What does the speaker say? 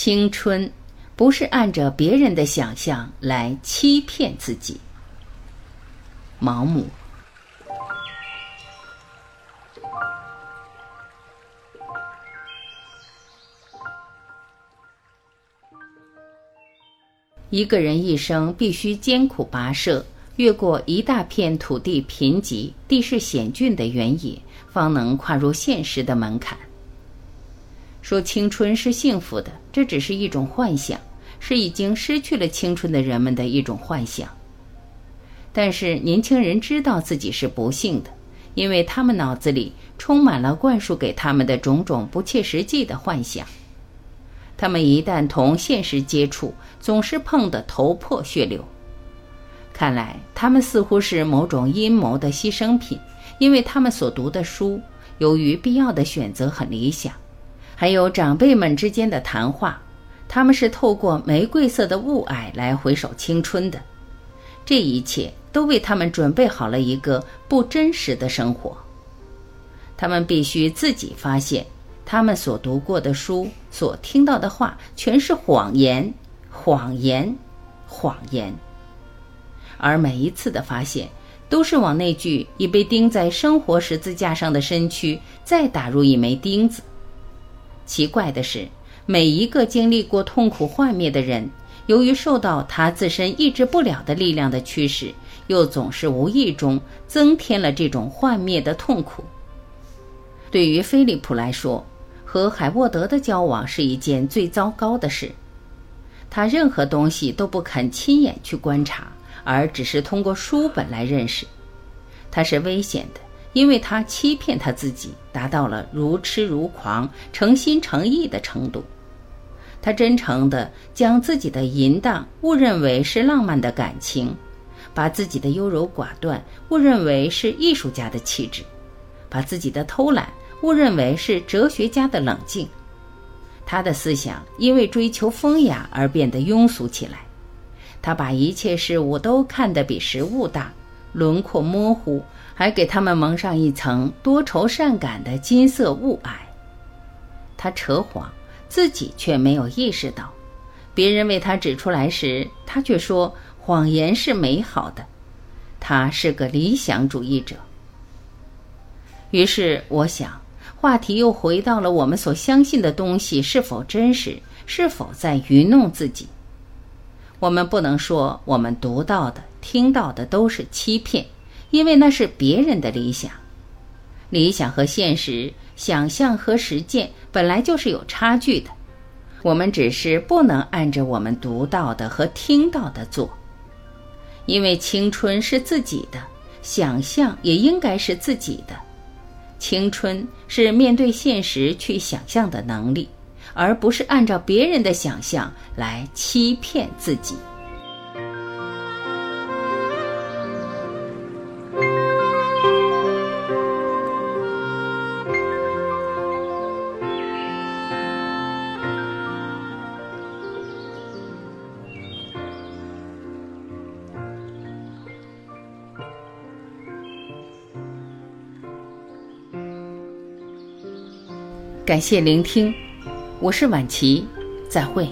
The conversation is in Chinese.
青春不是按着别人的想象来欺骗自己。毛姆。一个人一生必须艰苦跋涉，越过一大片土地贫瘠、地势险峻的原野，方能跨入现实的门槛。说青春是幸福的，这只是一种幻想，是已经失去了青春的人们的一种幻想。但是年轻人知道自己是不幸的，因为他们脑子里充满了灌输给他们的种种不切实际的幻想。他们一旦同现实接触，总是碰得头破血流。看来他们似乎是某种阴谋的牺牲品，因为他们所读的书，由于必要的选择很理想，还有长辈们之间的谈话，他们是透过玫瑰色的雾霭来回首青春的。这一切都为他们准备好了一个不真实的生活。他们必须自己发现。他们所读过的书，所听到的话，全是谎言，谎言，谎言。而每一次的发现，都是往那具已被钉在生活十字架上的身躯再打入一枚钉子。奇怪的是，每一个经历过痛苦幻灭的人，由于受到他自身抑制不了的力量的驱使，又总是无意中增添了这种幻灭的痛苦。对于菲利普来说，和海沃德的交往是一件最糟糕的事，他任何东西都不肯亲眼去观察，而只是通过书本来认识。他是危险的，因为他欺骗他自己，达到了如痴如狂、诚心诚意的程度。他真诚地将自己的淫荡误认为是浪漫的感情，把自己的优柔寡断误认为是艺术家的气质，把自己的偷懒。误认为是哲学家的冷静，他的思想因为追求风雅而变得庸俗起来。他把一切事物都看得比实物大，轮廓模糊，还给他们蒙上一层多愁善感的金色雾霭。他扯谎，自己却没有意识到。别人为他指出来时，他却说谎言是美好的。他是个理想主义者。于是我想。话题又回到了我们所相信的东西是否真实，是否在愚弄自己。我们不能说我们读到的、听到的都是欺骗，因为那是别人的理想。理想和现实、想象和实践本来就是有差距的。我们只是不能按着我们读到的和听到的做，因为青春是自己的，想象也应该是自己的。青春是面对现实去想象的能力，而不是按照别人的想象来欺骗自己。感谢聆听，我是晚琪，再会。